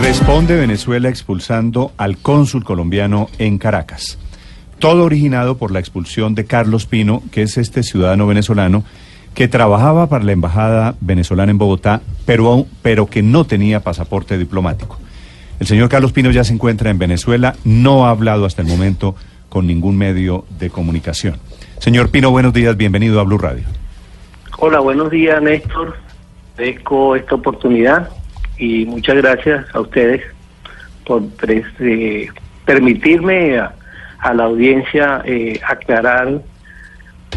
Responde Venezuela expulsando al cónsul colombiano en Caracas. Todo originado por la expulsión de Carlos Pino, que es este ciudadano venezolano que trabajaba para la embajada venezolana en Bogotá, pero, pero que no tenía pasaporte diplomático. El señor Carlos Pino ya se encuentra en Venezuela, no ha hablado hasta el momento con ningún medio de comunicación. Señor Pino, buenos días, bienvenido a Blue Radio. Hola, buenos días, Néstor. Agradezco esta oportunidad y muchas gracias a ustedes por eh, permitirme a, la audiencia eh, aclarar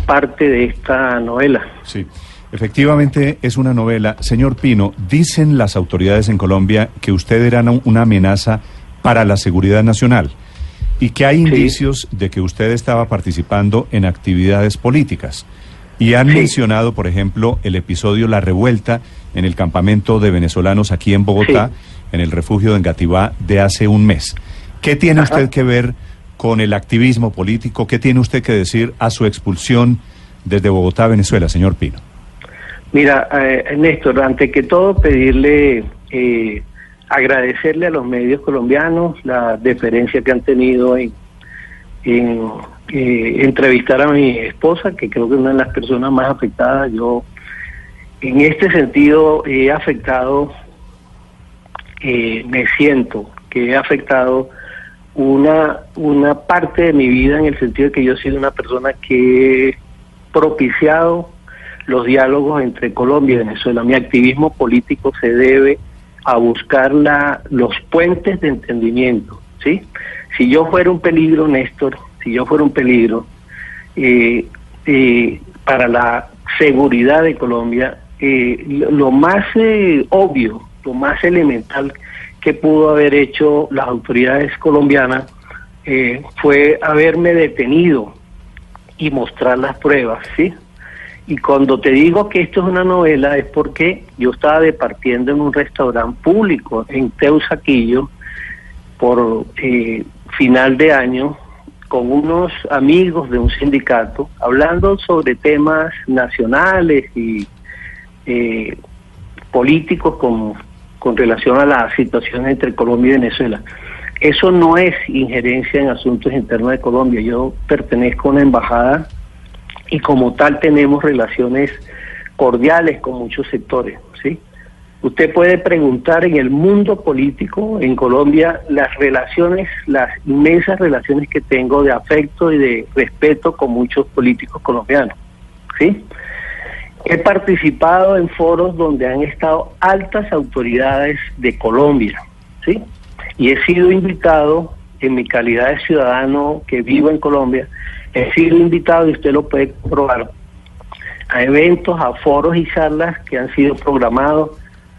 parte de esta novela. Sí. Efectivamente, es una novela. Señor Pino, dicen las autoridades en Colombia que usted era una amenaza para la seguridad nacional y que hay indicios de que usted estaba participando en actividades políticas. Y han mencionado, por ejemplo, el episodio La Revuelta en el campamento de venezolanos aquí en Bogotá, en el refugio de Engativá, de hace un mes. ¿Qué tiene usted que ver con el activismo político? ¿Qué tiene usted que decir a su expulsión desde Bogotá, Venezuela, señor Pino? Mira, eh, Néstor, ante que todo pedirle, eh, agradecerle a los medios colombianos la deferencia que han tenido en, en eh, entrevistar a mi esposa, que creo que es una de las personas más afectadas. Yo, en este sentido, he afectado, eh, me siento que he afectado una, una parte de mi vida en el sentido de que yo he sido una persona que he propiciado los diálogos entre Colombia y Venezuela. Mi activismo político se debe a buscar la, los puentes de entendimiento, ¿sí? Si yo fuera un peligro, Néstor, si yo fuera un peligro eh, eh, para la seguridad de Colombia, eh, lo más obvio, lo más elemental que pudo haber hecho las autoridades colombianas fue haberme detenido y mostrar las pruebas, ¿sí? Y cuando te digo que esto es una novela es porque yo estaba departiendo en un restaurante público en Teusaquillo por final de año con unos amigos de un sindicato hablando sobre temas nacionales y eh, políticos con, con relación a la situación entre Colombia y Venezuela. Eso no es injerencia en asuntos internos de Colombia. Yo pertenezco a una embajada y como tal tenemos relaciones cordiales con muchos sectores, ¿sí? Usted puede preguntar en el mundo político en Colombia las relaciones, las inmensas relaciones que tengo de afecto y de respeto con muchos políticos colombianos. ¿sí? He participado en foros donde han estado altas autoridades de Colombia, ¿sí? Y he sido invitado en mi calidad de ciudadano que vivo en Colombia, he sido invitado y usted lo puede comprobar a eventos, a foros y charlas que han sido programados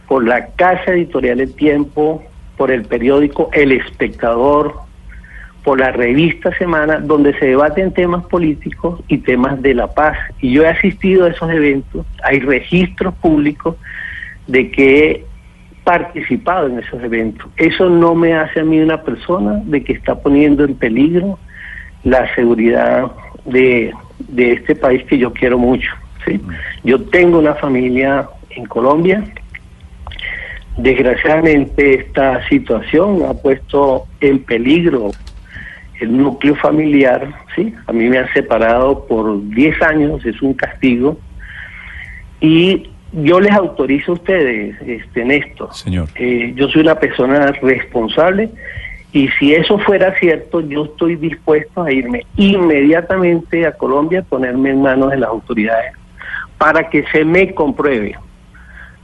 por la Casa Editorial El Tiempo, por el periódico El Espectador, por la revista Semana, donde se debaten temas políticos y temas de la paz. Y yo he asistido a esos eventos, hay registros públicos de que he participado en esos eventos. Eso no me hace a mí una persona de que está poniendo en peligro la seguridad de, de este país que yo quiero mucho. ¿sí? Yo tengo una familia en Colombia, Desgraciadamente esta situación ha puesto en peligro el núcleo familiar, ¿sí? A mí me han separado por 10 años, es un castigo. Y yo les autorizo a ustedes este, en esto. Señor. Eh, yo soy una persona responsable y si eso fuera cierto, yo estoy dispuesto a irme inmediatamente a Colombia, ponerme en manos de las autoridades para que se me compruebe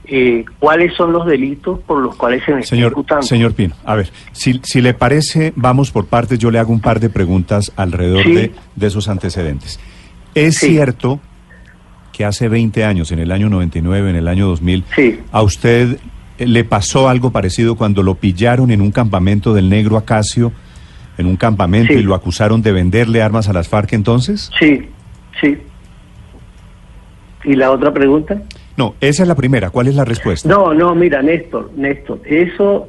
eh, cuáles son los delitos por los cuales se me señor, Señor Pino, a ver, si, si le parece, vamos por partes, yo le hago un par de preguntas alrededor de, esos antecedentes. ¿Es cierto que hace 20 años, en el año 99, en el año 2000, a usted le pasó algo parecido cuando lo pillaron en un campamento del negro Acacio, en un campamento y lo acusaron de venderle armas a las FARC entonces? Sí, sí. ¿Y la otra pregunta? No, esa es la primera. ¿Cuál es la respuesta? No, no, mira, Néstor, Néstor, eso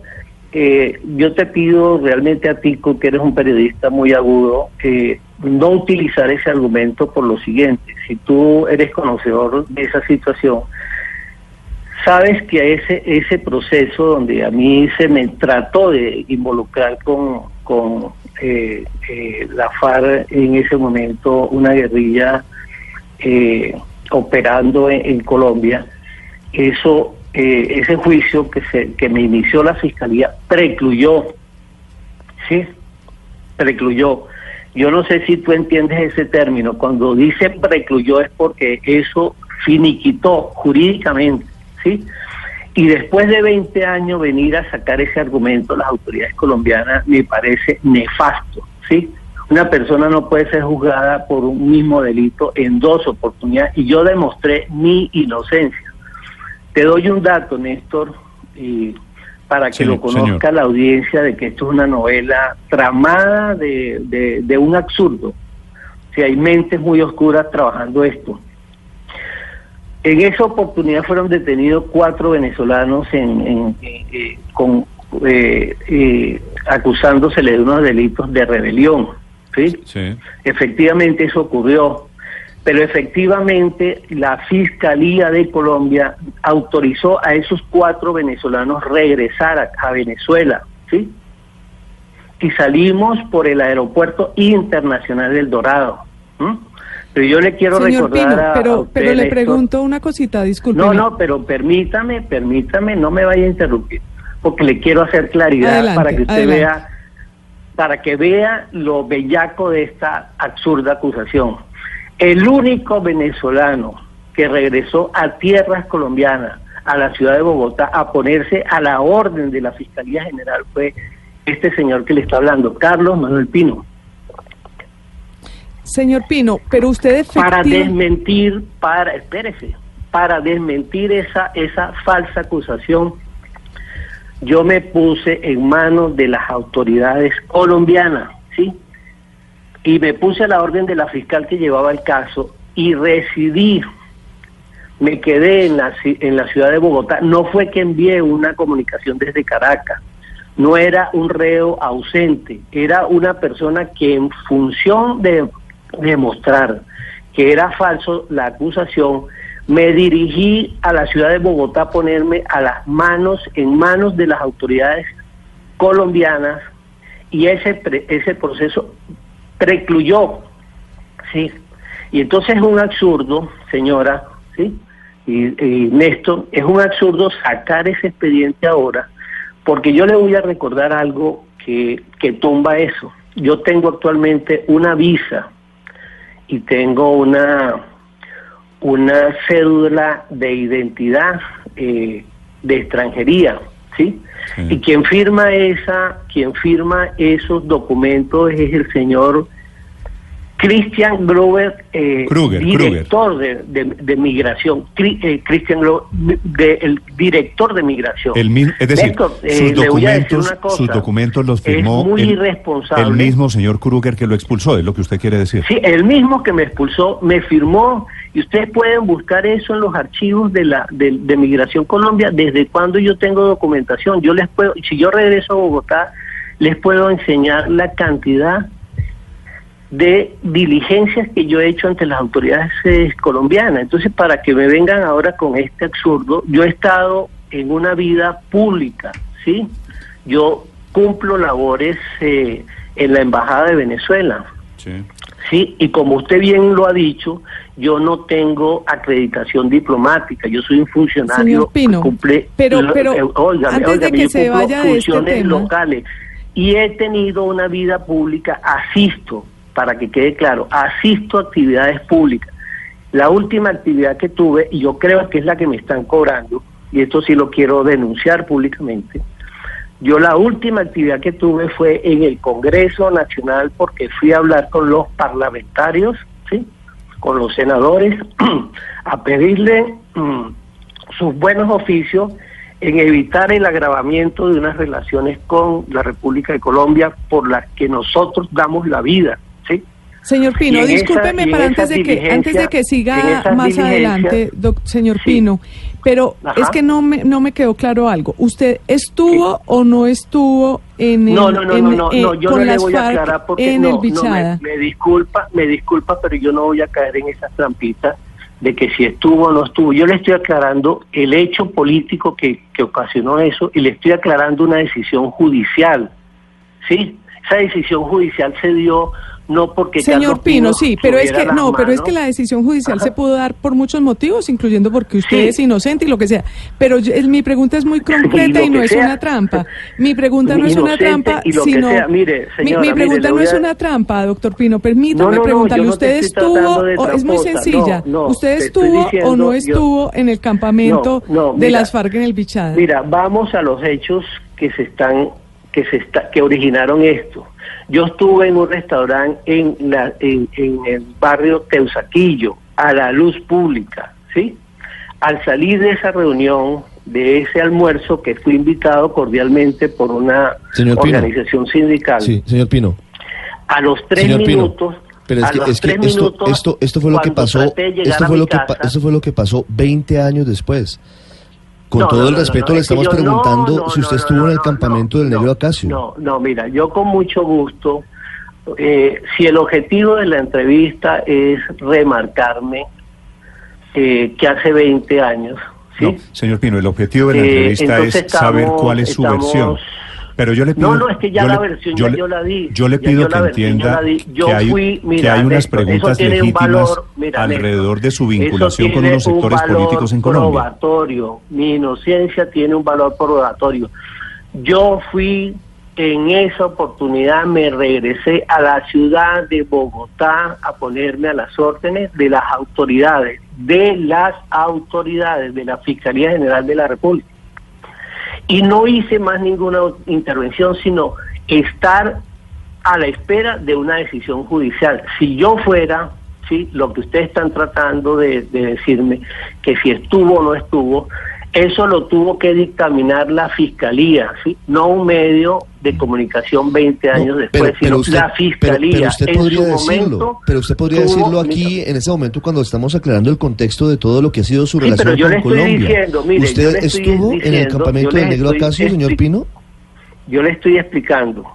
eh, yo te pido realmente a ti, que eres un periodista muy agudo, que no utilizar ese argumento por lo siguiente. Si tú eres conocedor de esa situación, sabes que ese, ese proceso donde a mí se me trató de involucrar con, con eh, eh, la FARC en ese momento, una guerrilla eh, operando en, Colombia, eso, ese juicio que, se, que me inició la fiscalía precluyó, ¿sí? Precluyó. Yo no sé si tú entiendes ese término. Cuando dice precluyó es porque eso finiquitó jurídicamente, ¿sí? Y después de 20 años venir a sacar ese argumento las autoridades colombianas me parece nefasto, ¿sí? Una persona no puede ser juzgada por un mismo delito en dos oportunidades y yo demostré mi inocencia. Te doy un dato, Néstor, y para que lo conozca la audiencia de que esto es una novela tramada de, de, un absurdo. Si hay mentes muy oscuras trabajando esto. En esa oportunidad fueron detenidos cuatro venezolanos en, eh, con, eh, eh, acusándosele de unos delitos de rebelión. ¿Sí? Efectivamente eso ocurrió, pero efectivamente la Fiscalía de Colombia autorizó a esos cuatro venezolanos regresar a, Venezuela. ¿sí? Y salimos por el aeropuerto internacional del Dorado. Pero yo le quiero recordar pero, pero le pregunto una cosita, disculpe. No, no, pero permítame, permítame, no me vaya a interrumpir, porque le quiero hacer claridad para que usted vea, para que vea lo bellaco de esta absurda acusación. El único venezolano que regresó a tierras colombianas, a la ciudad de Bogotá, a ponerse a la orden de la Fiscalía General fue este señor que le está hablando, Carlos Manuel Pino. Señor Pino, pero usted Para desmentir, para, espérese, para desmentir esa, esa falsa acusación, yo me puse en manos de las autoridades colombianas, ¿sí? Y me puse a la orden de la fiscal que llevaba el caso y residí, me quedé en la, en la ciudad de Bogotá. No fue que envié una comunicación desde Caracas, no era un reo ausente, era una persona que en función de demostrar que era falso la acusación, me dirigí a la ciudad de Bogotá a ponerme a las manos, en manos de las autoridades colombianas y ese, ese proceso precluyó, ¿sí? Y entonces es un absurdo, señora, ¿sí? Y, y Néstor, es un absurdo sacar ese expediente ahora, porque yo le voy a recordar algo que, que tumba eso. Yo tengo actualmente una visa y tengo una, una cédula de identidad eh, de extranjería, ¿sí? Y quien firma esa, quien firma esos documentos es el señor Christian Grover, eh, director De, de, migración, eh, Christian Grover, el director de migración. El, es decir, sus, documentos, sus documentos los firmó muy el, irresponsable. el mismo señor Kruger que lo expulsó, es lo que usted quiere decir. Sí, el mismo que me expulsó, me firmó, y ustedes pueden buscar eso en los archivos de la de, de Migración Colombia, desde cuando yo tengo documentación. Yo les puedo, si yo regreso a Bogotá, les puedo enseñar la cantidad de diligencias que yo he hecho ante las autoridades eh, colombianas. Entonces, para que me vengan ahora con este absurdo, yo he estado en una vida pública, ¿sí? Yo cumplo labores eh, en la Embajada de Venezuela. Sí. Sí, y como usted bien lo ha dicho, yo no tengo acreditación diplomática, yo soy un funcionario que cumple, pero, pero eh, antes de que se vaya de este tema. locales y he tenido una vida pública, asisto para que quede claro, asisto a actividades públicas. La última actividad que tuve, y yo creo que es la que me están cobrando, y esto sí lo quiero denunciar públicamente, yo la última actividad que tuve fue en el Congreso Nacional porque fui a hablar con los parlamentarios, ¿sí? con los senadores, a pedirle mm, sus buenos oficios en evitar el agravamiento de unas relaciones con la República de Colombia por las que nosotros damos la vida. Señor Pino, discúlpeme para antes de que antes de que siga más adelante, señor Pino, pero es que no me no me quedó claro algo. ¿Usted estuvo o no estuvo en el No, no, no, no, no, yo no le voy a aclarar porque no, me, disculpa, me disculpa, pero yo no voy a caer en esas trampitas. de que si estuvo o no estuvo. Yo le estoy aclarando el hecho político que, que ocasionó eso y le estoy aclarando una decisión judicial. ¿Sí? Esa decisión judicial se dio no porque señor Pino, sí pero es que no pero es que la decisión judicial se pudo dar por muchos motivos incluyendo porque usted es inocente y lo que sea. Pero mi pregunta es muy concreta y, no es una trampa. Mi pregunta no es una trampa sino mire, señora, mi, pregunta no es una trampa doctor Pino. Permítame preguntarle usted estuvo o es muy sencilla usted estuvo o no estuvo en el campamento de las FARC en el Bichada mira vamos a los hechos que se están que se está, que originaron esto yo estuve en un restaurante en, la, en, el barrio Teusaquillo, a la luz pública, ¿sí? Al salir de esa reunión, de ese almuerzo, que fui invitado cordialmente por una organización sindical. Sí, señor Pino. A los tres minutos... Pero es que, es que esto, esto, esto fue lo que pasó, esto fue lo que, esto fue lo que pasó 20 años después. Con todo el respeto le estamos preguntando si usted estuvo en el campamento del Negro Acacio. No, no, mira, yo con mucho gusto, eh, si el objetivo de la entrevista es remarcarme eh, que hace 20 años, ¿sí? señor Pino, el objetivo de la eh, entrevista es saber cuál es su versión. Pero yo le pido, no, no, es que ya la versión yo, yo la di. Yo le pido que entienda que, hay, que hay unas preguntas legítimas alrededor de su vinculación con unos sectores políticos en Colombia. Probatorio. Mi inocencia tiene un valor probatorio. Yo fui en esa oportunidad, me regresé a la ciudad de Bogotá a ponerme a las órdenes de las autoridades, de las autoridades de la Fiscalía General de la República y no hice más ninguna intervención, sino estar a la espera de una decisión judicial. Si yo fuera, sí, lo que ustedes están tratando de, decirme, que si estuvo o no estuvo, eso lo tuvo que dictaminar la fiscalía, ¿sí? no un medio de comunicación 20 años después, sino la fiscalía. usted podría decirlo, pero usted podría decirlo aquí en ese momento cuando estamos aclarando el contexto de todo lo que ha sido su relación con Colombia. ¿Usted estuvo en el campamento del Negro Acacio, señor Pino? Yo le estoy explicando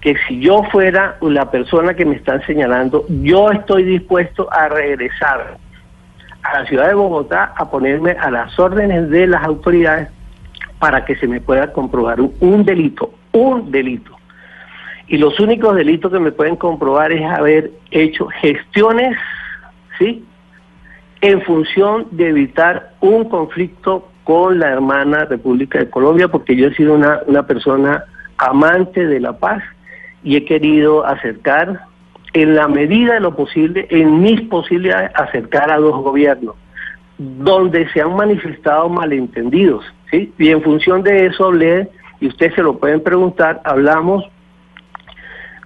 que si yo fuera la persona que me están señalando, yo estoy dispuesto a regresar a la ciudad de Bogotá a ponerme a las órdenes de las autoridades para que se me pueda comprobar un, delito, un delito. Y los únicos delitos que me pueden comprobar es haber hecho gestiones, ¿sí? En función de evitar un conflicto con la hermana República de Colombia, porque yo he sido una, una persona amante de la paz y he querido acercar en la medida de lo posible, en mis posibilidades, acercar a dos gobiernos, donde se han manifestado malentendidos, ¿sí? Y en función de eso hablé, y ustedes se lo pueden preguntar, hablamos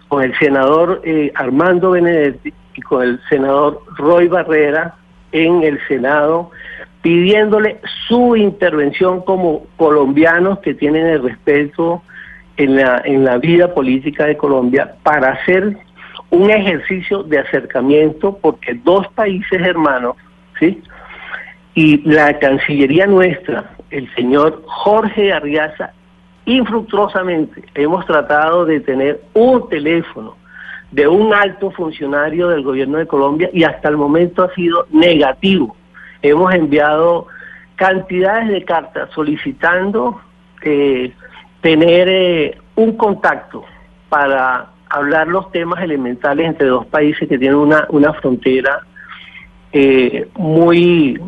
con el senador eh, Armando Benedetti y con el senador Roy Barrera en el Senado, pidiéndole su intervención como colombianos que tienen el respeto en la, en la vida política de Colombia para hacer un ejercicio de acercamiento porque dos países hermanos, ¿sí? Y la Cancillería nuestra, el señor Jorge Arriaza, infructuosamente hemos tratado de tener un teléfono de un alto funcionario del gobierno de Colombia y hasta el momento ha sido negativo. Hemos enviado cantidades de cartas solicitando eh, tener eh, un contacto para hablar los temas elementales entre dos países que tienen una, una frontera eh, muy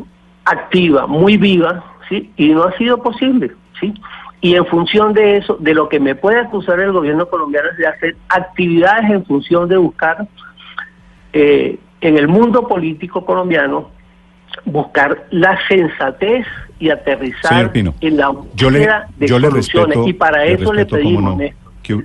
activa, muy viva, ¿sí? Y no ha sido posible, ¿sí? Y en función de eso, de lo que me puede acusar el gobierno colombiano es de hacer actividades en función de buscar eh, en el mundo político colombiano buscar la sensatez y aterrizar en la búsqueda de soluciones. y para eso le pedimos,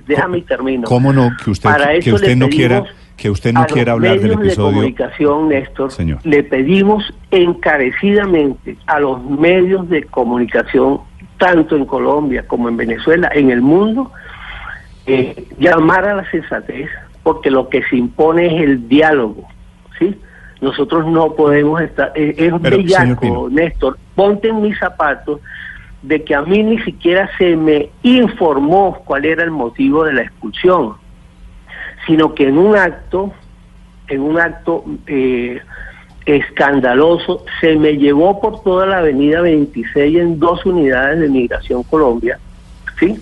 Déjame termino. ¿Cómo no? Que usted, que usted no quiera que usted no quiera hablar del episodio. De comunicación, Néstor, le pedimos encarecidamente a los medios de comunicación, tanto en Colombia como en Venezuela, en el mundo, eh, llamar a la sensatez, porque lo que se impone es el diálogo, ¿sí? Nosotros no podemos estar, eh, es bellaco, Néstor, ponte en mis zapatos de que a mí ni siquiera se me informó cuál era el motivo de la expulsión, sino que en un acto, en un acto eh, escandaloso, se me llevó por toda la avenida 26 en dos unidades de Migración Colombia, ¿sí?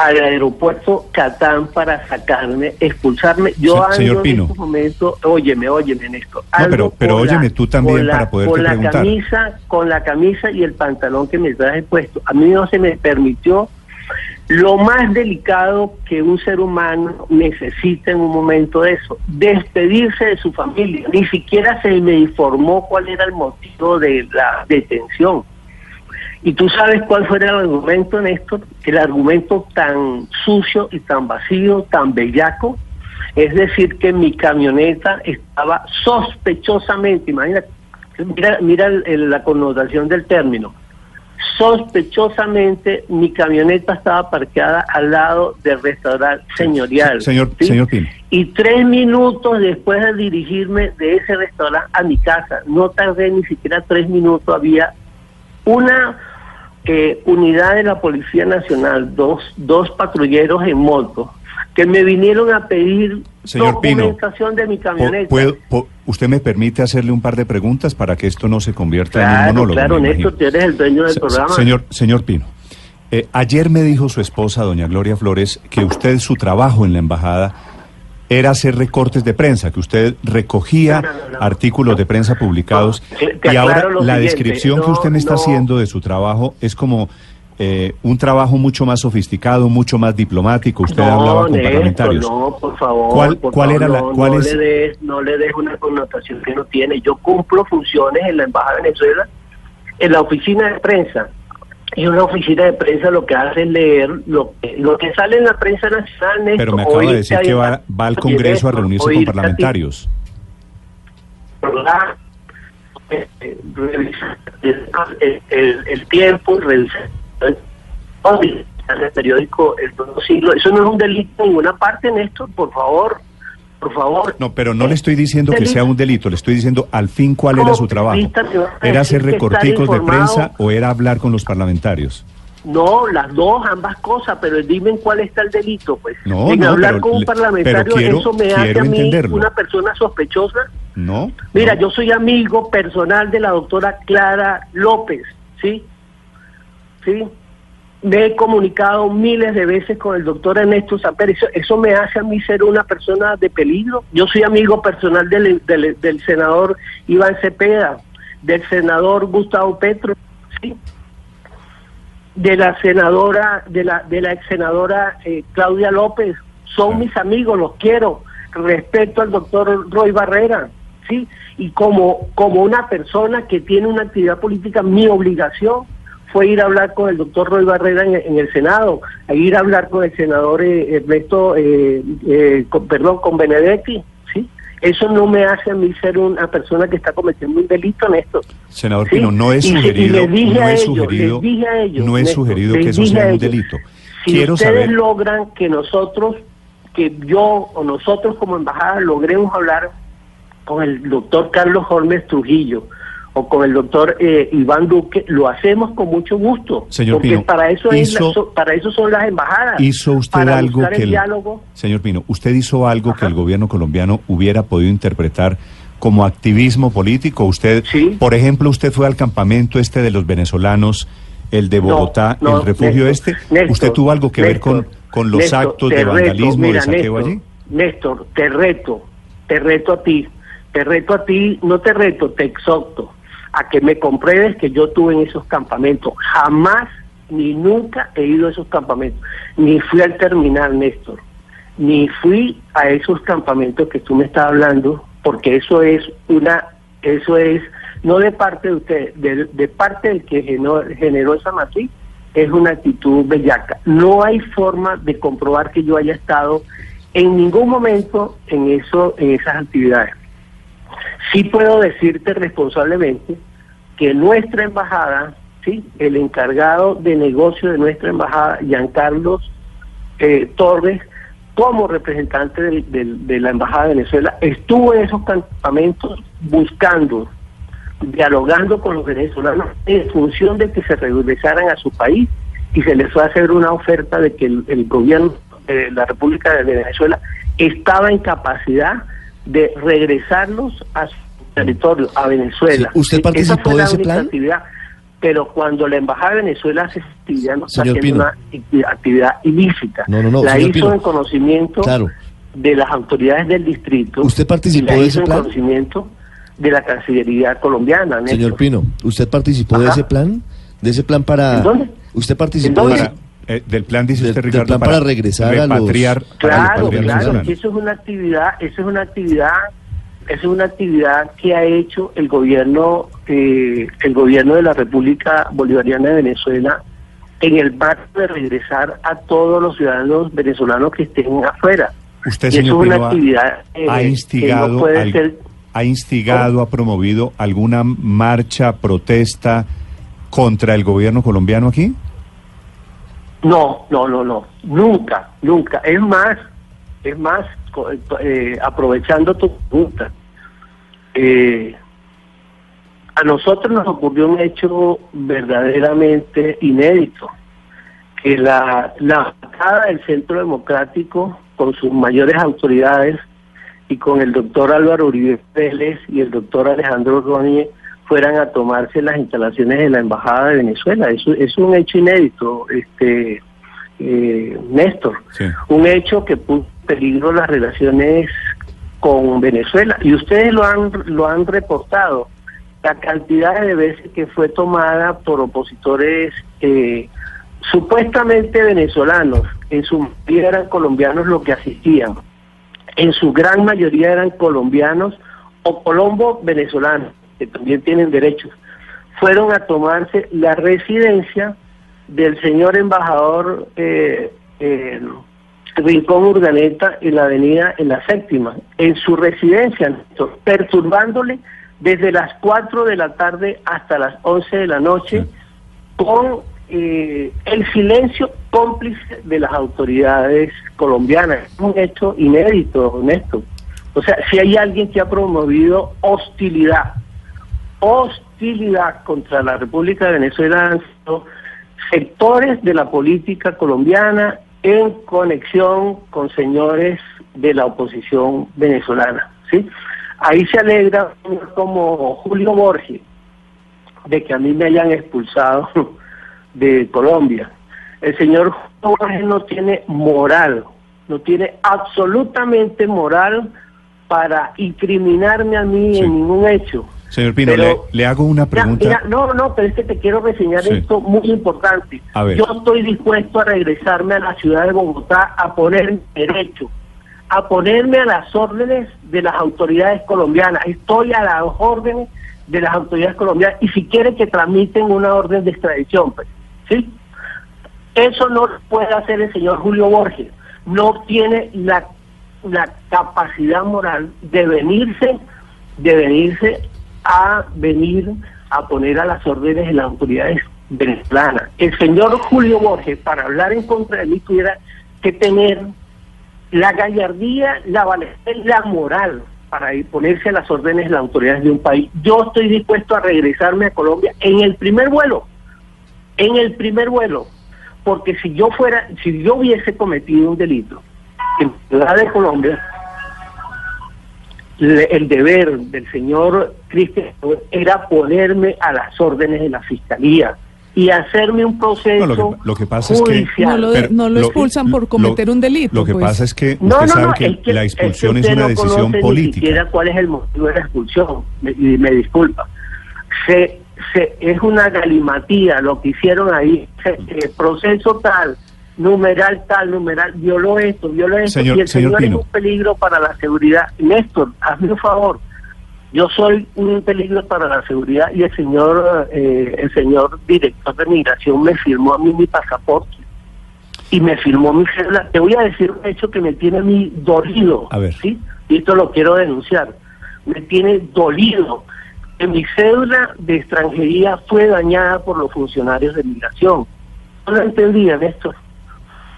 Al aeropuerto Catán para sacarme, expulsarme. Yo señor Pino. en este momento, óyeme, óyeme en esto. No, pero, pero óyeme tú también para poder Con la camisa, con la camisa y el pantalón que me traje puesto. A mí no se me permitió lo más delicado que un ser humano necesita en un momento de eso, despedirse de su familia. Ni siquiera se me informó cuál era el motivo de la detención. Y tú sabes cuál fue el argumento, Néstor, el argumento tan sucio y tan vacío, tan bellaco, es decir, que mi camioneta estaba sospechosamente, imagínate, mira, mira la connotación del término, sospechosamente mi camioneta estaba parqueada al lado del restaurante señorial. señor, señor Pino. Y tres minutos después de dirigirme de ese restaurante a mi casa, no tardé ni siquiera tres minutos, había una eh, unidad de la Policía Nacional, dos, dos patrulleros en moto, que me vinieron a pedir Señor documentación de mi camioneta. ¿Usted me permite hacerle un par de preguntas para que esto no se convierta en un monólogo? Claro, Néstor, tú eres el dueño del programa. Señor, señor Pino, eh, ayer me dijo su esposa, doña Gloria Flores, que usted, su trabajo en la embajada, era hacer recortes de prensa, que usted recogía artículos de prensa publicados y ahora la descripción que usted me está haciendo de su trabajo es como eh, un trabajo mucho más sofisticado, mucho más diplomático. Usted hablaba con parlamentarios. No, por favor. ¿Cuál, cuál era la, cuál no es? Le des, no le des una connotación que no tiene. Yo cumplo funciones en la Embajada de Venezuela, en la oficina de prensa y una oficina de prensa lo que hace es leer lo que, lo que sale en la prensa nacional. Pero me acaba de decir que va, va al Congreso a reunirse con parlamentarios. El, el, el tiempo, revisar el periódico El Nuevo Siglo. Eso no es un delito en ninguna parte, Néstor, por favor por favor. No, pero no le estoy diciendo que sea un delito, le estoy diciendo al fin cuál era su trabajo. ¿Era hacer recorticos de prensa o era hablar con los parlamentarios? No, las dos, ambas cosas, pero dime en cuál está el delito, pues. No, en no, hablar pero, con un parlamentario, eso me hace a mí una persona sospechosa. No. Mira, no. yo soy amigo personal de la doctora Clara López, ¿sí? ¿Sí? Me he comunicado miles de veces con el doctor Ernesto Samper. Eso, eso me hace a mí ser una persona de peligro. Yo soy amigo personal del, del, del senador Iván Cepeda, del senador Gustavo Petro, ¿sí? de la senadora, de la, de la ex senadora eh, Claudia López. Son mis amigos, los quiero. Respeto al doctor Roy Barrera, ¿sí? Y como, como una persona que tiene una actividad política, mi obligación fue ir a hablar con el doctor Roy Barrera en, en, el Senado, a ir a hablar con el senador eh, Ernesto, eh, eh, con, perdón, con Benedetti, ¿sí? Eso no me hace a mí ser una persona que está cometiendo un delito en esto. Senador ¿sí? Pino, no es sugerido, no es sugerido, ellos, no es Néstor, sugerido que eso sea un delito. Si Quiero ustedes saber... logran que nosotros, que yo o nosotros como embajada logremos hablar con el doctor Carlos Holmes Trujillo, o con el doctor eh, Iván Duque, lo hacemos con mucho gusto. Señor porque Pino, para eso, hizo, es la, para eso son las embajadas. ¿Hizo usted para algo que el, diálogo. Señor Pino, ¿usted hizo algo Ajá. que el gobierno colombiano hubiera podido interpretar como activismo político? Usted, ¿Sí? por ejemplo, usted fue al campamento este de los venezolanos, el de Bogotá, no, no, el refugio Néstor, este. Néstor, ¿Usted tuvo algo que Néstor, ver con, con los actos de reto, vandalismo, mira, de saqueo allí? Néstor, te reto, te reto a ti, te reto a ti, no te reto, te exhorto a que me compruebes que yo tuve en esos campamentos. Jamás ni nunca he ido a esos campamentos. Ni fui al terminal, Néstor. Ni fui a esos campamentos que tú me estás hablando, porque eso es una, eso es, no de parte de usted, de, de parte del que generó, generó esa matriz, es una actitud bellaca. No hay forma de comprobar que yo haya estado en ningún momento en eso, en esas actividades. Sí puedo decirte responsablemente que nuestra embajada, sí, el encargado de negocio de nuestra embajada, Giancarlos eh, Torres, como representante de, la embajada de Venezuela, estuvo en esos campamentos buscando, dialogando con los venezolanos en función de que se regresaran a su país y se les fue a hacer una oferta de que el, el gobierno de la República de Venezuela estaba en capacidad de regresarlos a su territorio, a Venezuela. ¿Usted participó de ese plan? pero cuando la Embajada de Venezuela hace actividad, no está haciendo una actividad ilícita. No, no, no, la hizo en conocimiento de las autoridades del distrito. ¿Usted participó de ese plan? en conocimiento de la Cancillería colombiana. Señor Pino, ¿usted participó de ese plan? ¿De ese plan para...? dónde? ¿Usted participó de eh, del plan dice usted Ricardo plan para, regresar a los claro claro eso es una actividad eso es una actividad es una actividad que ha hecho el gobierno eh, el gobierno de la República Bolivariana de Venezuela en el marco de regresar a todos los ciudadanos venezolanos que estén afuera. Usted, señor una actividad ha instigado, ha instigado, ha promovido alguna marcha, protesta contra el gobierno colombiano aquí? No, no, no, no, nunca, nunca. Es más, es más, eh, aprovechando tu pregunta, eh, a nosotros nos ocurrió un hecho verdaderamente inédito, que la, la bancada del Centro Democrático, con sus mayores autoridades, y con el doctor Álvaro Uribe Vélez y el doctor Alejandro Roñe, fueran a tomarse las instalaciones de la Embajada de Venezuela. Eso es un hecho inédito, este eh, Néstor. Un hecho que puso en peligro las relaciones con Venezuela. Y ustedes lo han, lo han reportado. La cantidad de veces que fue tomada por opositores eh, supuestamente venezolanos, en su mayoría eran colombianos los que asistían, en su gran mayoría eran colombianos o colombo venezolanos, que también tienen derechos, fueron a tomarse la residencia del señor embajador eh, eh, Rincón Urdaneta en la avenida en la séptima, en su residencia, perturbándole desde las 4 de la tarde hasta las 11 de la noche con eh, el silencio cómplice de las autoridades colombianas. Es un hecho inédito, honesto. O sea, si hay alguien que ha promovido hostilidad, hostilidad contra la República de Venezuela sectores de la política colombiana en conexión con señores de la oposición venezolana. ¿sí? Ahí se alegra como Julio Borges de que a mí me hayan expulsado de Colombia. El señor Julio Borges no tiene moral, no tiene absolutamente moral para incriminarme a mí en ningún hecho. Señor Pino, le, hago una pregunta. no, no, pero es que te quiero reseñar esto muy importante. Yo estoy dispuesto a regresarme a la ciudad de Bogotá a ponerme derecho, a ponerme a las órdenes de las autoridades colombianas. Estoy a las órdenes de las autoridades colombianas y si quieren que transmiten una orden de extradición, pues, ¿sí? Eso no puede hacer el señor Julio Borges. No tiene la, la capacidad moral de venirse, de venirse a venir a poner a las órdenes de las autoridades venezolanas. El señor Julio Borges, para hablar en contra de mí, tuviera que tener la gallardía, la valentía la moral para ponerse a las órdenes de las autoridades de un país. Yo estoy dispuesto a regresarme a Colombia en el primer vuelo, en el primer vuelo, porque si yo fuera, si yo hubiese cometido un delito en la de Colombia, el deber del señor Cristian era ponerme a las órdenes de la fiscalía y hacerme un proceso lo, que, pasa es que no lo, expulsan por cometer un delito lo que pues. pasa es que usted sabe que, la expulsión es, una decisión política ni siquiera cuál es el motivo de la expulsión y me, disculpa. Se, se es una galimatía lo que hicieron ahí el proceso tal numeral tal, numeral, violó esto, violó esto, señor, y el señor, es un peligro para la seguridad. Néstor, hazme un favor, yo soy un peligro para la seguridad y el señor, eh, el señor director de migración me firmó a mí mi pasaporte y me firmó mi cédula. Te voy a decir un hecho que me tiene a mí dolido, a ver. ¿sí? Y esto lo quiero denunciar. Me tiene dolido que mi cédula de extranjería fue dañada por los funcionarios de migración. No lo entendía, Néstor.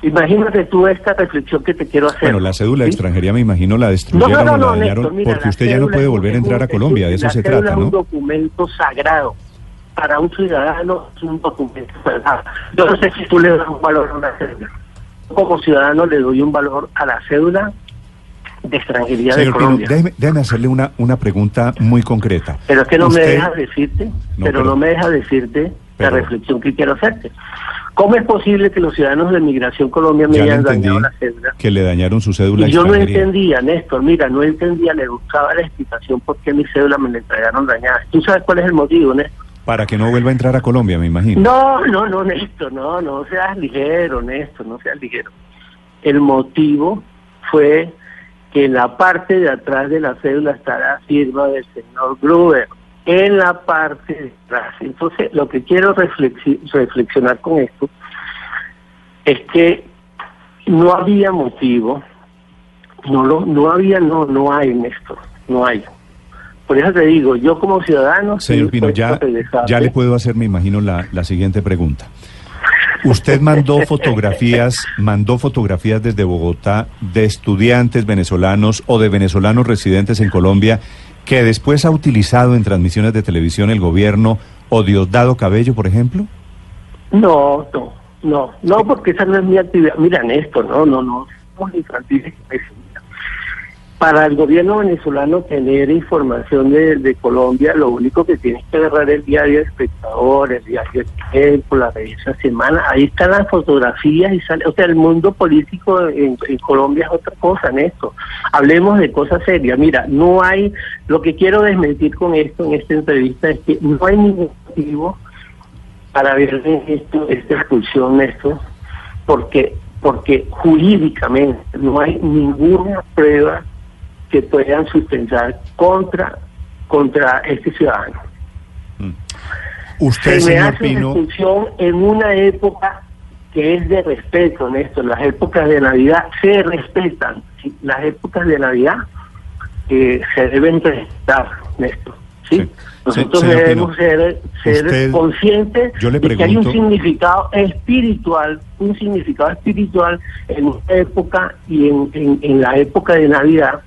Imagínate tú esta reflexión que te quiero hacer. Bueno, la cédula de extranjería me imagino la destruyeron o la dañaron porque usted ya no puede volver a entrar a Colombia, de eso se trata, ¿no? Es un documento sagrado. Para un ciudadano es un documento sagrado. Yo no sé si tú le das un valor a una cédula. Como ciudadano le doy un valor a la cédula de extranjería de Colombia. déjeme, hacerle una, una pregunta muy concreta. Pero es que no me deja decirte, pero, no me deja decirte la reflexión que quiero hacerte. ¿Cómo es posible que los ciudadanos de Migración Colombia me hayan dañado la cédula? Que le dañaron su cédula. Y yo no entendía, Néstor, mira, no entendía, le buscaba la explicación por qué mi cédula me la entregaron dañada. ¿Tú sabes cuál es el motivo, Néstor? Para que no vuelva a entrar a Colombia, me imagino. No, no, no, Néstor, no, no seas ligero, Néstor, no seas ligero. El motivo fue que en la parte de atrás de la cédula estará firma del señor Gruber en la parte de atrás. Entonces, lo que quiero reflexionar con esto es que no había motivo, no lo, no había, no, no hay en esto, no hay. Por eso te digo, yo como ciudadano... Señor Pino, ya, ya le puedo hacer, me imagino, la, la siguiente pregunta. Usted mandó fotografías, mandó fotografías desde Bogotá de estudiantes venezolanos o de venezolanos residentes en Colombia que después ha utilizado en transmisiones de televisión el gobierno o Diosdado Cabello, por ejemplo? No, no, no, no, porque esa no es mi actividad. Mira, Néstor, no, no, no, somos infantiles para el gobierno venezolano tener información de, Colombia, lo único que tienes que agarrar el diario Espectador, el diario Tiempo, la revista Semana, ahí están las fotografías y sale, o sea, el mundo político en, Colombia es otra cosa, en esto. Hablemos de cosas serias. Mira, no hay, lo que quiero desmentir con esto en esta entrevista es que no hay ningún motivo para ver esto, esta expulsión, esto, porque porque jurídicamente no hay ninguna prueba que puedan sustentar contra contra este ciudadano. Mm. Usted, Se me hace una discusión en una época que es de respeto, Néstor. Las épocas de Navidad se respetan. Las épocas de Navidad eh, se deben respetar, Néstor. ¿sí? Nosotros debemos ser, conscientes de que hay un significado espiritual, un significado espiritual en esta época y en, en la época de Navidad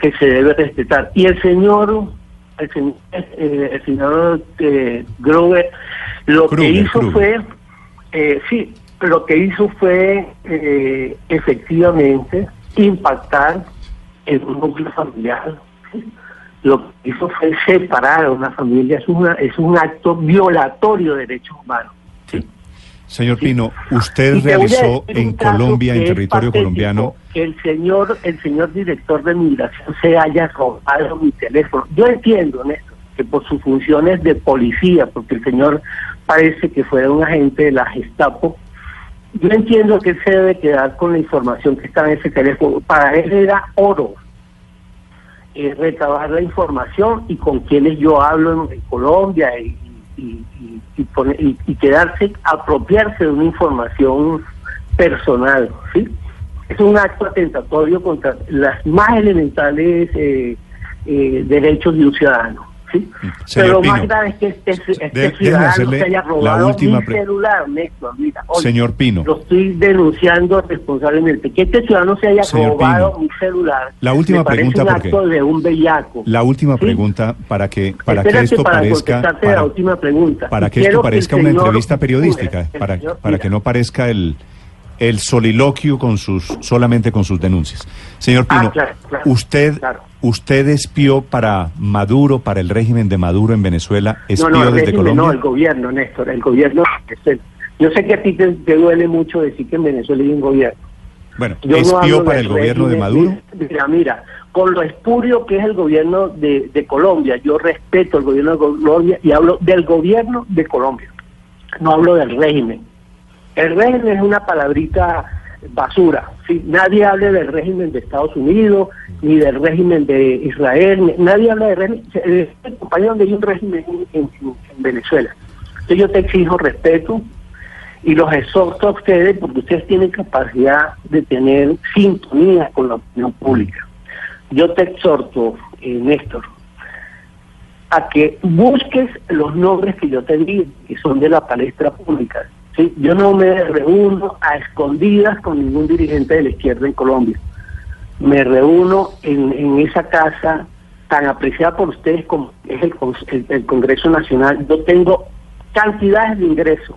que se debe respetar. Y el señor, el señor, eh, el señor eh, Grover, lo que hizo fue, eh, sí, lo que hizo fue eh, efectivamente impactar en un núcleo familiar. Lo que hizo fue separar a una familia, es, una, es un acto violatorio de derechos humanos. Señor Pino, usted realizó en Colombia, en territorio colombiano. Que el señor, el señor director de migración se haya robado mi teléfono. Yo entiendo, Néstor, que por sus funciones de policía, porque el señor parece que fue un agente de la Gestapo, yo entiendo que él se debe quedar con la información que está en ese teléfono. Para él era oro eh, recabar la información y con quienes yo hablo en Colombia y, y, y, y, quedarse, apropiarse de una información personal, ¿sí? Es un acto atentatorio contra las más elementales eh, eh, derechos de un ciudadano. ¿Sí? Pero lo más grave es que este, este ciudadano se haya robado mi celular, Néstor, mira, Señor Pino. Lo estoy denunciando responsablemente. Que este ciudadano se haya robado mi celular. La última pregunta, un acto de un bellaco. La última pregunta para que para que esto parezca para, la última pregunta. para que esto parezca una entrevista periodística, para para que no parezca el el soliloquio con sus solamente con sus denuncias. Señor ah, Pino, usted usted espió para Maduro, para el régimen de Maduro en Venezuela, espió desde Colombia. No, el gobierno, Néstor, el gobierno. Yo sé que a ti te, duele mucho decir que en Venezuela hay un gobierno. Bueno, espió para el gobierno de Maduro. Mira, mira, con lo espurio que es el gobierno de, de Colombia, yo respeto el gobierno de Colombia y hablo del gobierno de Colombia, no hablo del régimen el régimen es una palabrita basura. ¿sí? Nadie habla del régimen de Estados Unidos, ni del régimen de Israel, nadie habla del régimen. El compañero donde hay un régimen en, Venezuela. Entonces yo te exijo respeto y los exhorto a ustedes porque ustedes tienen capacidad de tener sintonía con la opinión pública. Yo te exhorto, eh, Néstor, a que busques los nombres que yo te di, que son de la palestra pública yo no me reúno a escondidas con ningún dirigente de la izquierda en Colombia. Me reúno en, esa casa tan apreciada por ustedes como es el, Congreso Nacional. Yo tengo cantidades de ingresos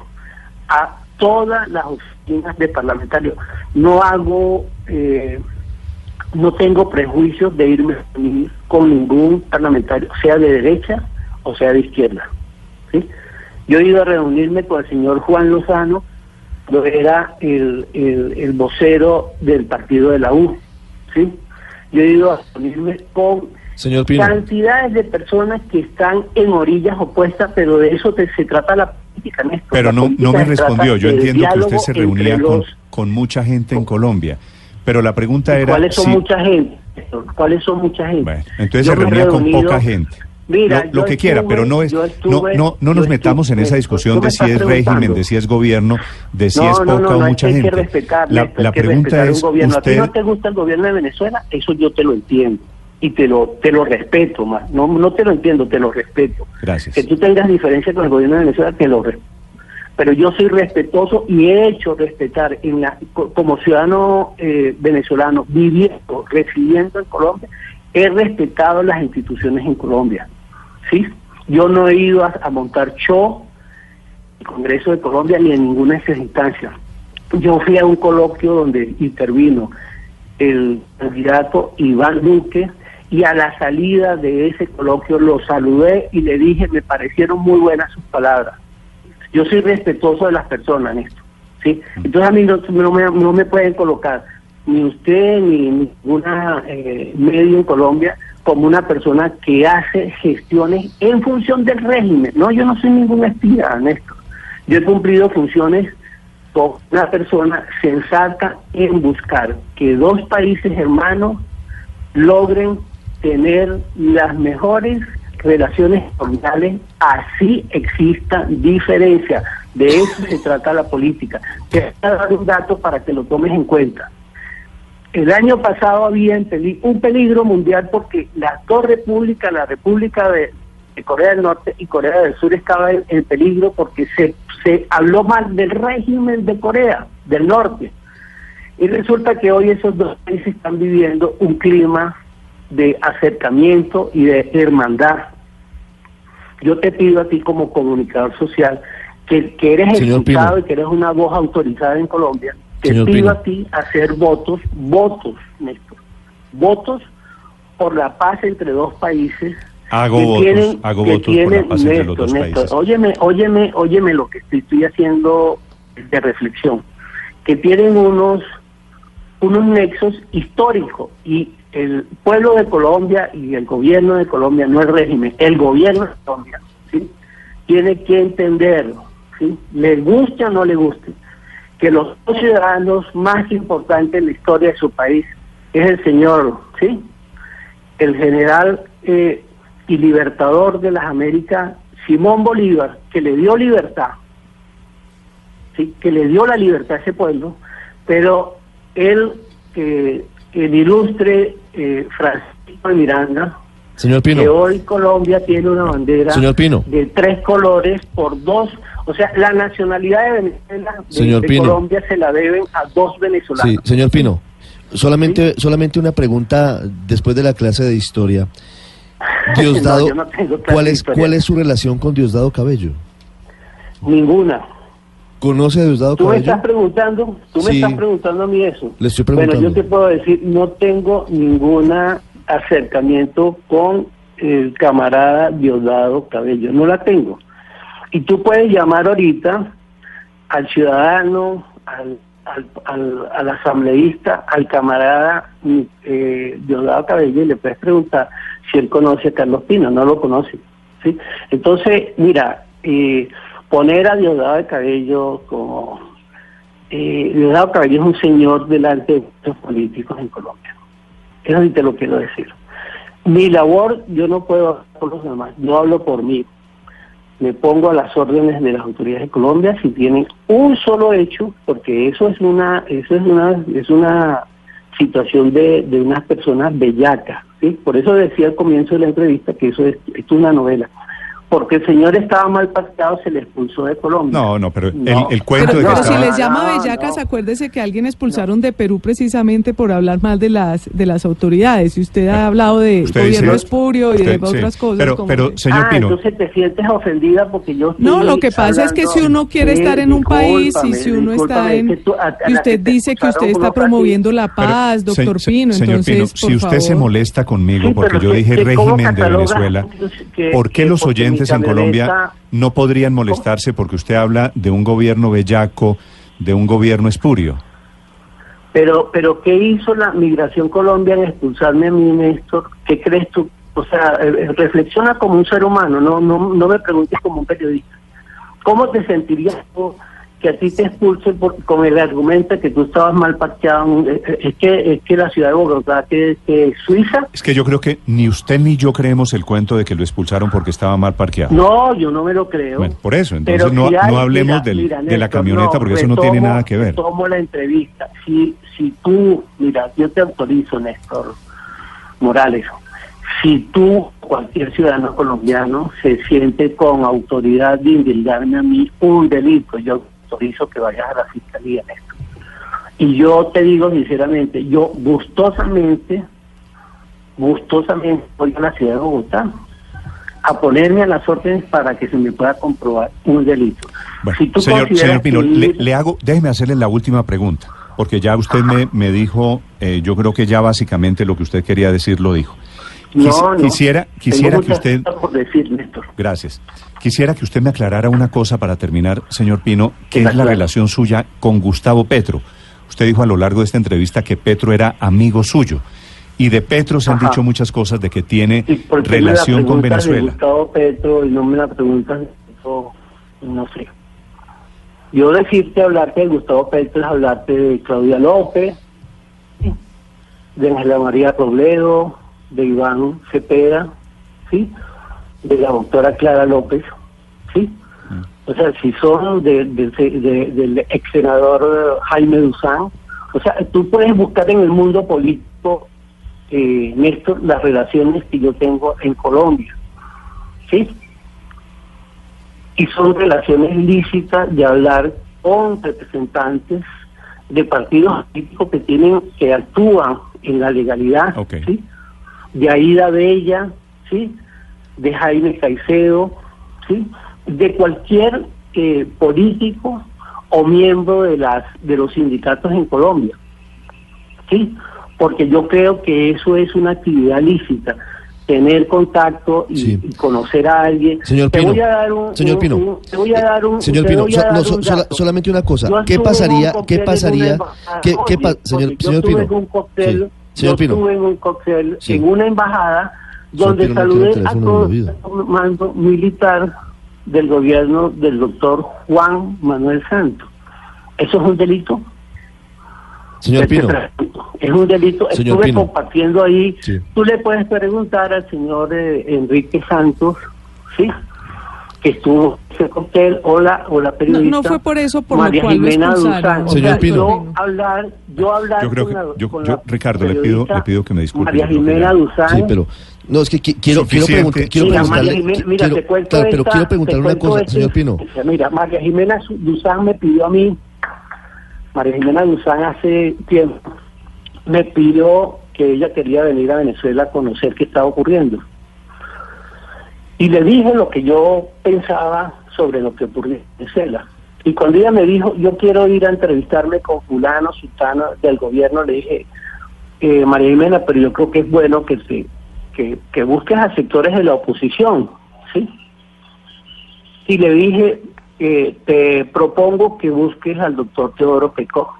a todas las oficinas de parlamentarios. No hago eh, no tengo prejuicios de irme con ningún parlamentario, sea de derecha o sea de izquierda. ¿sí? Yo he ido a reunirme con el señor Juan Lozano, que era el, el, vocero del partido de la U. ¿sí? Yo he ido a reunirme con cantidades de personas que están en orillas opuestas, pero de eso se trata la política. pero no, no me respondió. Yo entiendo que usted se reunía con, con mucha gente en Colombia. Pero la pregunta era... ¿Cuáles son mucha gente? ¿Cuáles son mucha gente? Bueno, entonces se reunía con poca gente. Mira, lo, que quiera, pero no es no no no nos metamos en esa discusión de si es régimen, de si es gobierno, de si es poca o mucha gente. la, la pregunta es, usted... ¿a ti no te gusta el gobierno de Venezuela? Eso yo te lo entiendo y te lo te lo respeto más. No no te lo entiendo, te lo respeto. Gracias. Que tú tengas diferencia con el gobierno de Venezuela, te lo respeto pero yo soy respetuoso y he hecho respetar en la, como ciudadano eh, venezolano viviendo, residiendo en Colombia, he respetado las instituciones en Colombia. ¿Sí? Yo no he ido a, montar show en el Congreso de Colombia ni en ninguna de esas instancias. Yo fui a un coloquio donde intervino el candidato Iván Duque y a la salida de ese coloquio lo saludé y le dije, me parecieron muy buenas sus palabras yo soy respetuoso de las personas en esto. ¿sí? Entonces a mí no, me, no me pueden colocar ni usted ni ninguna eh, medio en Colombia como una persona que hace gestiones en función del régimen. No, yo no soy ningún espía en esto. Yo he cumplido funciones como una persona sensata en buscar que dos países hermanos logren tener las mejores relaciones formales, así exista diferencia. De eso se trata la política. Te voy a dar un dato para que lo tomes en cuenta. El año pasado había un peligro mundial porque las dos repúblicas, la República de, Corea del Norte y Corea del Sur, estaban en, peligro porque se, se habló mal del régimen de Corea del Norte. Y resulta que hoy esos dos países están viviendo un clima de acercamiento y de hermandad. Yo te pido a ti como comunicador social que, que eres escuchado y que eres una voz autorizada en Colombia, te pido a ti hacer votos, votos, Néstor, votos por la paz entre dos países. Hago votos, hago votos por la paz entre los dos países. Óyeme, óyeme, óyeme lo que estoy haciendo de reflexión, que tienen unos unos nexos históricos y el pueblo de Colombia y el gobierno de Colombia, no el régimen, el gobierno de Colombia, ¿sí? tiene que entenderlo, ¿sí? le guste o no le guste, que los dos ciudadanos más importantes en la historia de su país es el señor, ¿sí? el general eh, y libertador de las Américas, Simón Bolívar, que le dio libertad, ¿sí? que le dio la libertad a ese pueblo, pero él eh, el ilustre eh, Francisco de Miranda, Señor Pino. que hoy Colombia tiene una bandera de tres colores por dos, o sea, la nacionalidad de Venezuela de, Colombia se la deben a dos venezolanos. Sí, señor Pino, solamente, solamente una pregunta después de la clase de historia. Diosdado, ¿cuál es cuál es su relación con Diosdado Cabello? Ninguna. ¿Conoce a Diosdado Tú me estás preguntando, tú me estás preguntando a mí eso. Le estoy preguntando. Bueno, yo te puedo decir, no tengo ningún acercamiento con el camarada Diosdado Cabello, no la tengo. Y tú puedes llamar ahorita al ciudadano, al, al, asambleísta, al camarada eh, Diosdado Cabello y le puedes preguntar si él conoce a Carlos Pino, no lo conoce. ¿sí? Entonces, mira, eh, poner a Diosdado de Cabello como... Eh, Diosdado Cabello es un señor delante de los políticos en Colombia. Eso sí te lo quiero decir. Mi labor, yo no puedo hablar por los demás, yo hablo por mí. Me pongo a las órdenes de las autoridades de Colombia si tienen un solo hecho, porque eso es una, eso es una, es una situación de, de unas personas bellacas. ¿sí? Por eso decía al comienzo de la entrevista que eso es, es una novela porque el señor estaba mal pactado, se le expulsó de Colombia. No, no, pero El, cuento de que pero si les llama bellacas, acuérdese que alguien expulsaron de Perú precisamente por hablar mal de las de las autoridades. Y usted ha hablado de gobierno espurio y de otras cosas. Pero, pero señor ah, Pino. entonces te sientes ofendida porque yo. No, lo que pasa es que si uno quiere estar en un país y si uno está en. y usted dice que usted está promoviendo la paz, doctor Pino. Señor Pino, si usted se molesta conmigo porque yo dije régimen de Venezuela, ¿por qué los oyentes en Colombia no podrían molestarse porque usted habla de un gobierno bellaco, de un gobierno espurio. Pero, pero ¿qué hizo la Migración Colombia en expulsarme a mí, Néstor? ¿Qué crees tú? O sea, eh, eh, reflexiona como un ser humano, no, no, no me preguntes como un periodista. ¿Cómo te sentirías tú que a ti te expulsen con el argumento que tú estabas mal parqueado. Eh, eh, es que, es que la ciudad de Bogotá, que, es Suiza... Es que yo creo que ni usted ni yo creemos el cuento de que lo expulsaron porque estaba mal parqueado. No, yo no me lo creo. por eso, entonces no, no, hablemos de la camioneta porque eso no tiene nada que ver. Tomo la entrevista. Si, si tú, mira, yo te autorizo, Néstor Morales, si tú, cualquier ciudadano colombiano, se siente con autoridad de indilgarme a mí un delito, yo autorizo que vayas a la fiscalía en esto. Y yo te digo sinceramente, yo gustosamente, gustosamente voy a la ciudad de Bogotá a ponerme a las órdenes para que se me pueda comprobar un delito. señor, señor Pino, le, hago, déjeme hacerle la última pregunta, porque ya usted me, me dijo, eh, yo creo que ya básicamente lo que usted quería decir lo dijo. no, quisiera, quisiera que usted. Por decir, Néstor. Gracias. Quisiera que usted me aclarara una cosa para terminar, señor Pino, que es la relación suya con Gustavo Petro. Usted dijo a lo largo de esta entrevista que Petro era amigo suyo. Y de Petro se han dicho muchas cosas de que tiene relación con Venezuela. Gustavo Petro y no me la preguntan, no sé. Yo decirte, hablarte de Gustavo Petro es hablarte de Claudia López, de Ángela María Robledo, de Iván Cepeda, ¿sí? De la doctora Clara López, ¿sí? O sea, si son del ex senador Jaime Duzán, o sea, tú puedes buscar en el mundo político, eh, Néstor, las relaciones que yo tengo en Colombia, ¿sí? Y son relaciones lícitas de hablar con representantes de partidos políticos que tienen, que actúan en la legalidad, ¿sí? De Aida Bella, ¿sí? De Jaime Caicedo, ¿sí? de cualquier eh, político o miembro de las de los sindicatos en Colombia. ¿Sí? Porque yo creo que eso es una actividad lícita tener contacto y, conocer a alguien. Señor Pino, te voy a dar un, señor Pino, te voy a dar un, señor Pino, solamente una cosa. ¿Qué pasaría? ¿Qué pasaría? ¿Qué, qué señor, señor Pino? Un cóctel, señor yo Pino. en un cóctel en una embajada donde saludé a todo el mando militar del gobierno del doctor Juan Manuel Santos. ¿Eso es un delito? Señor Pino. Es un delito. Estuve compartiendo ahí. Tú le puedes preguntar al señor eh, Enrique Santos, ¿sí? que estuvo ese cóctel o la, o la periodista no, fue por eso por María lo cual Jimena Duzán. Señor Pino. Yo hablar, yo hablar yo creo que, yo, Ricardo, le pido, le pido que me disculpe. María Jimena Duzán. Sí, pero no, es que quiero, quiero, preguntar, quiero preguntarle, mira, te cuento claro, pero quiero preguntarle una cosa, señor Pino. Mira, María Jimena Duzán me pidió a mí, María Jimena Duzán hace tiempo, me pidió que ella quería venir a Venezuela a conocer qué estaba ocurriendo. Y le dije lo que yo pensaba sobre lo que ocurría en Venezuela. Y cuando ella me dijo, yo quiero ir a entrevistarme con fulano, sultano del gobierno, le dije, eh, María Jimena, pero yo creo que es bueno que se que, busques a sectores de la oposición, ¿sí? Y le dije, eh, te propongo que busques al doctor Teodoro Pecó.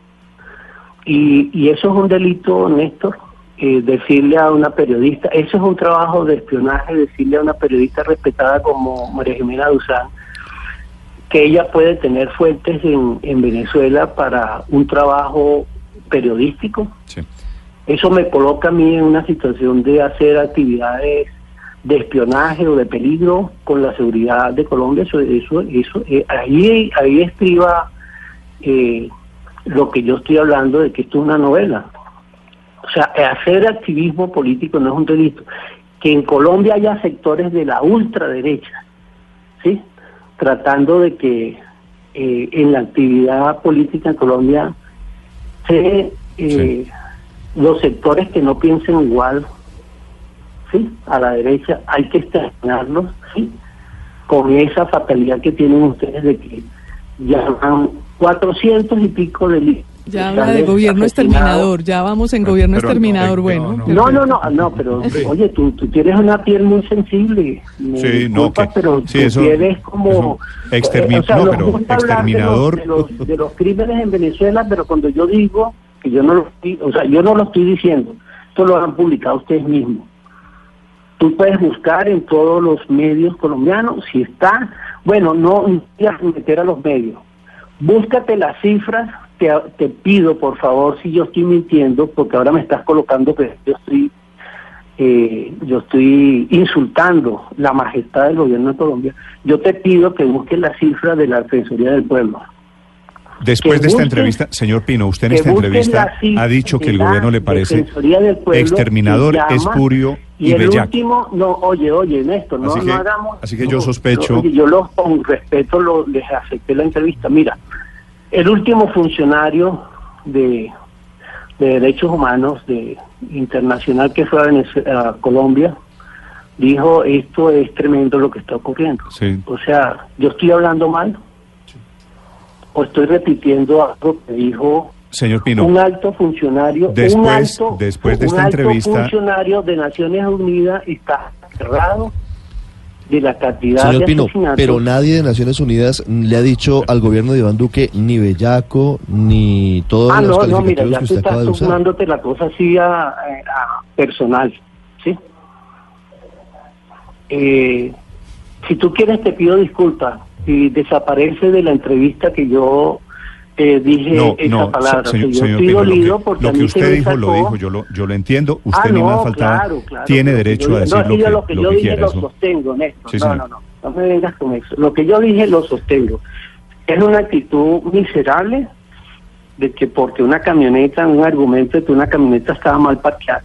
Y, y eso es un delito, Néstor, eh, decirle a una periodista, eso es un trabajo de espionaje, decirle a una periodista respetada como María Jimena Duzán, que ella puede tener fuentes en, en Venezuela para un trabajo periodístico. Sí. Eso me coloca a mí en una situación de hacer actividades de espionaje o de peligro con la seguridad de Colombia. Eso, eso, eso eh, ahí, ahí estriba eh, lo que yo estoy hablando de que esto es una novela. O sea, hacer activismo político no es un delito. Que en Colombia haya sectores de la ultraderecha ¿sí? Tratando de que eh, en la actividad política en Colombia se, eh, los sectores que no piensen igual, ¿sí? A la derecha hay que exterminarlos, ¿sí? Con esa fatalidad que tienen ustedes de que ya van 400 y pico de ya habla de gobierno exterminador, ya vamos en gobierno exterminador, bueno. No, no, no, no, pero oye, tú, tú tienes una piel muy sensible. sí, no, pero sí, eso, como... Exterminador, pero exterminador... De los, de, los, crímenes en Venezuela, pero cuando yo digo que yo no lo estoy, o sea, yo no lo estoy diciendo, esto lo han publicado ustedes mismos. Tú puedes buscar en todos los medios colombianos si está, bueno, no a meter a los medios, búscate las cifras te, pido, por favor, si yo estoy mintiendo, porque ahora me estás colocando que yo estoy, eh, yo estoy insultando la majestad del gobierno de Colombia, yo te pido que busques la cifra de la Defensoría del Pueblo. Después de esta entrevista, señor Pino, usted en esta entrevista ha dicho que el gobierno le parece exterminador, espurio y, el último, no, oye, oye, Néstor, no, no hagamos... Así que yo sospecho... yo los, con respeto lo, les acepté la entrevista. Mira, el último funcionario de, derechos humanos de internacional que fue a, Colombia dijo esto es tremendo lo que está ocurriendo. O sea, yo estoy hablando mal o estoy repitiendo algo que dijo Señor Pino, un alto funcionario, después, un alto, después de esta entrevista, funcionario de Naciones Unidas está cerrado de la cantidad Señor Pino, pero nadie de Naciones Unidas le ha dicho al gobierno de Iván Duque ni bellaco ni todo ah, no, no, mira, ya tú estás sumándote la cosa así a, personal, ¿sí? Eh, si tú quieres te pido disculpas si desaparece de la entrevista que yo eh, dije esa palabra. Señor, yo estoy dolido porque lo que usted dijo lo dijo, yo lo, yo lo entiendo. Usted ah, ni más faltaba. tiene derecho a decir lo, que, lo que yo dije lo sostengo, Néstor. no, no, no, no me vengas con eso. Lo que yo dije lo sostengo. Es una actitud miserable de que porque una camioneta, un argumento de que una camioneta estaba mal parqueada,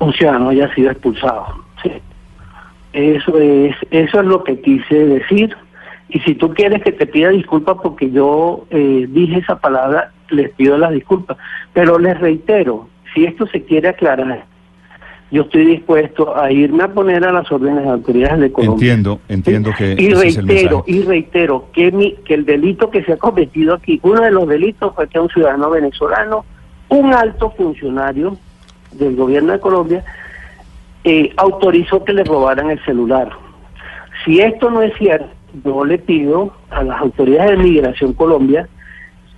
un ciudadano haya sido expulsado. Eso es, eso es lo que quise decir y si tú quieres que te pida disculpas porque yo eh, dije esa palabra, les pido las disculpas. Pero les reitero, si esto se quiere aclarar, yo estoy dispuesto a irme a poner a las órdenes de autoridades de Colombia. Entiendo, entiendo que y reitero, y reitero que mi, que el delito que se ha cometido aquí, uno de los delitos fue que un ciudadano venezolano, un alto funcionario del gobierno de Colombia, eh, autorizó que le robaran el celular. Si esto no es cierto, yo le pido a las autoridades de Migración Colombia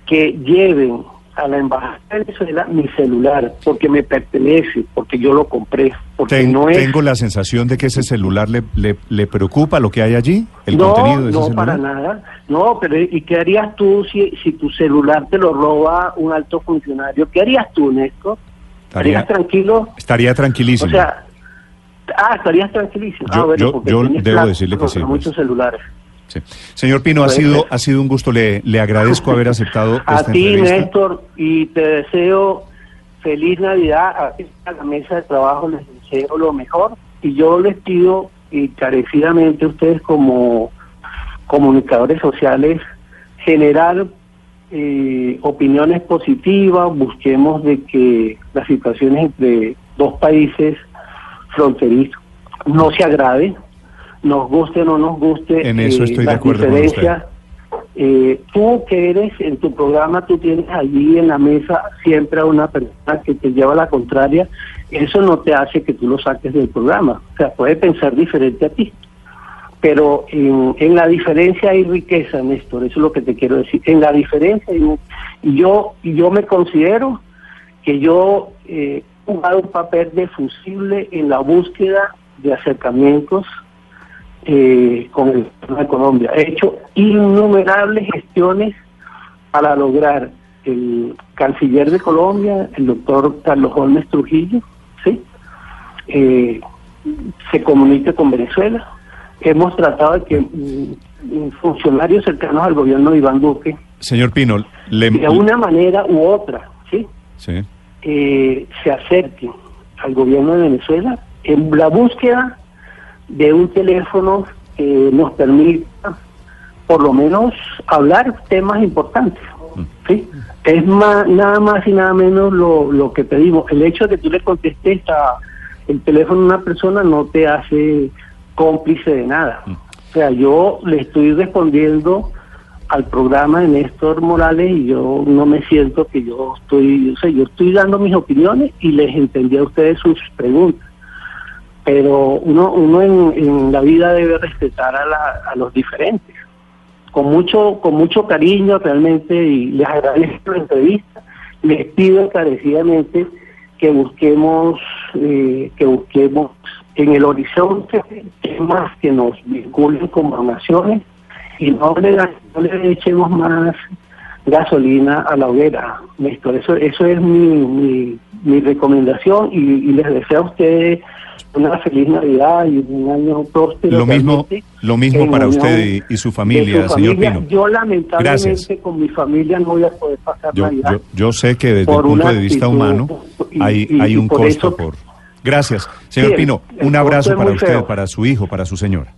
que lleven a la embajada de Venezuela mi celular porque me pertenece, porque yo lo compré. Porque no Tengo la sensación de que ese celular le, le, preocupa lo que hay allí, el contenido de ese no, para nada. No, pero ¿y qué harías tú si, si tu celular te lo roba un alto funcionario? ¿Qué harías tú, Néstor? ¿Estarías tranquilo? Estaría tranquilísimo. O sea, ah, estarías tranquilísimo. Yo, ah, yo, yo debo decirle que sí. Pues. Muchos celulares. Señor Pino, ha sido, ha sido un gusto, le, le agradezco haber aceptado a ti, Néstor, y te deseo feliz Navidad, a, la mesa de trabajo les deseo lo mejor, y yo les pido encarecidamente a ustedes como comunicadores sociales generar eh, opiniones positivas, busquemos de que las situaciones entre dos países fronterizos no se agraven, nos guste o no nos guste en eso estoy de eh, acuerdo eh, tú que eres en tu programa, tú tienes allí en la mesa siempre a una persona que te lleva la contraria, eso no te hace que tú lo saques del programa, o sea, puede pensar diferente a ti. Pero en, la diferencia hay riqueza, Néstor, eso es lo que te quiero decir. En la diferencia, y, yo, y yo me considero que yo eh, he jugado un papel defusible en la búsqueda de acercamientos eh, con el gobierno de Colombia. He hecho innumerables gestiones para lograr el canciller de Colombia, el doctor Carlos Holmes Trujillo, ¿sí? Eh, se comunique con Venezuela. Hemos tratado de que mm, funcionarios cercanos al gobierno de Iván Duque, señor Pino, de una manera u otra, ¿sí? sí. Eh, se acerquen al gobierno de Venezuela en la búsqueda de un teléfono que nos permita por lo menos hablar temas importantes. ¿sí? Es más, nada más y nada menos lo, lo que pedimos. El hecho de que tú le contestes a el teléfono a una persona no te hace cómplice de nada. O sea, yo le estoy respondiendo al programa de Néstor Morales y yo no me siento que yo estoy, o sea, yo estoy dando mis opiniones y les entendí a ustedes sus preguntas. Pero uno, uno en, la vida debe respetar a, la, a los diferentes. Con mucho, con mucho cariño realmente y les agradezco la entrevista. Les pido encarecidamente que busquemos, eh, que busquemos en el horizonte temas que nos vinculen como naciones y no le, no le echemos más gasolina a la hoguera, Néstor. Eso, eso es mi, mi, recomendación y, les deseo a ustedes una feliz Navidad y un año próspero. Lo mismo, lo mismo para usted y, su familia, señor Pino. Yo lamentablemente con mi familia no voy a poder pasar yo, Navidad. Yo, sé que desde el punto de vista humano hay, hay un costo por... Gracias. Señor Pino, un abrazo para usted, para su hijo, para su señora.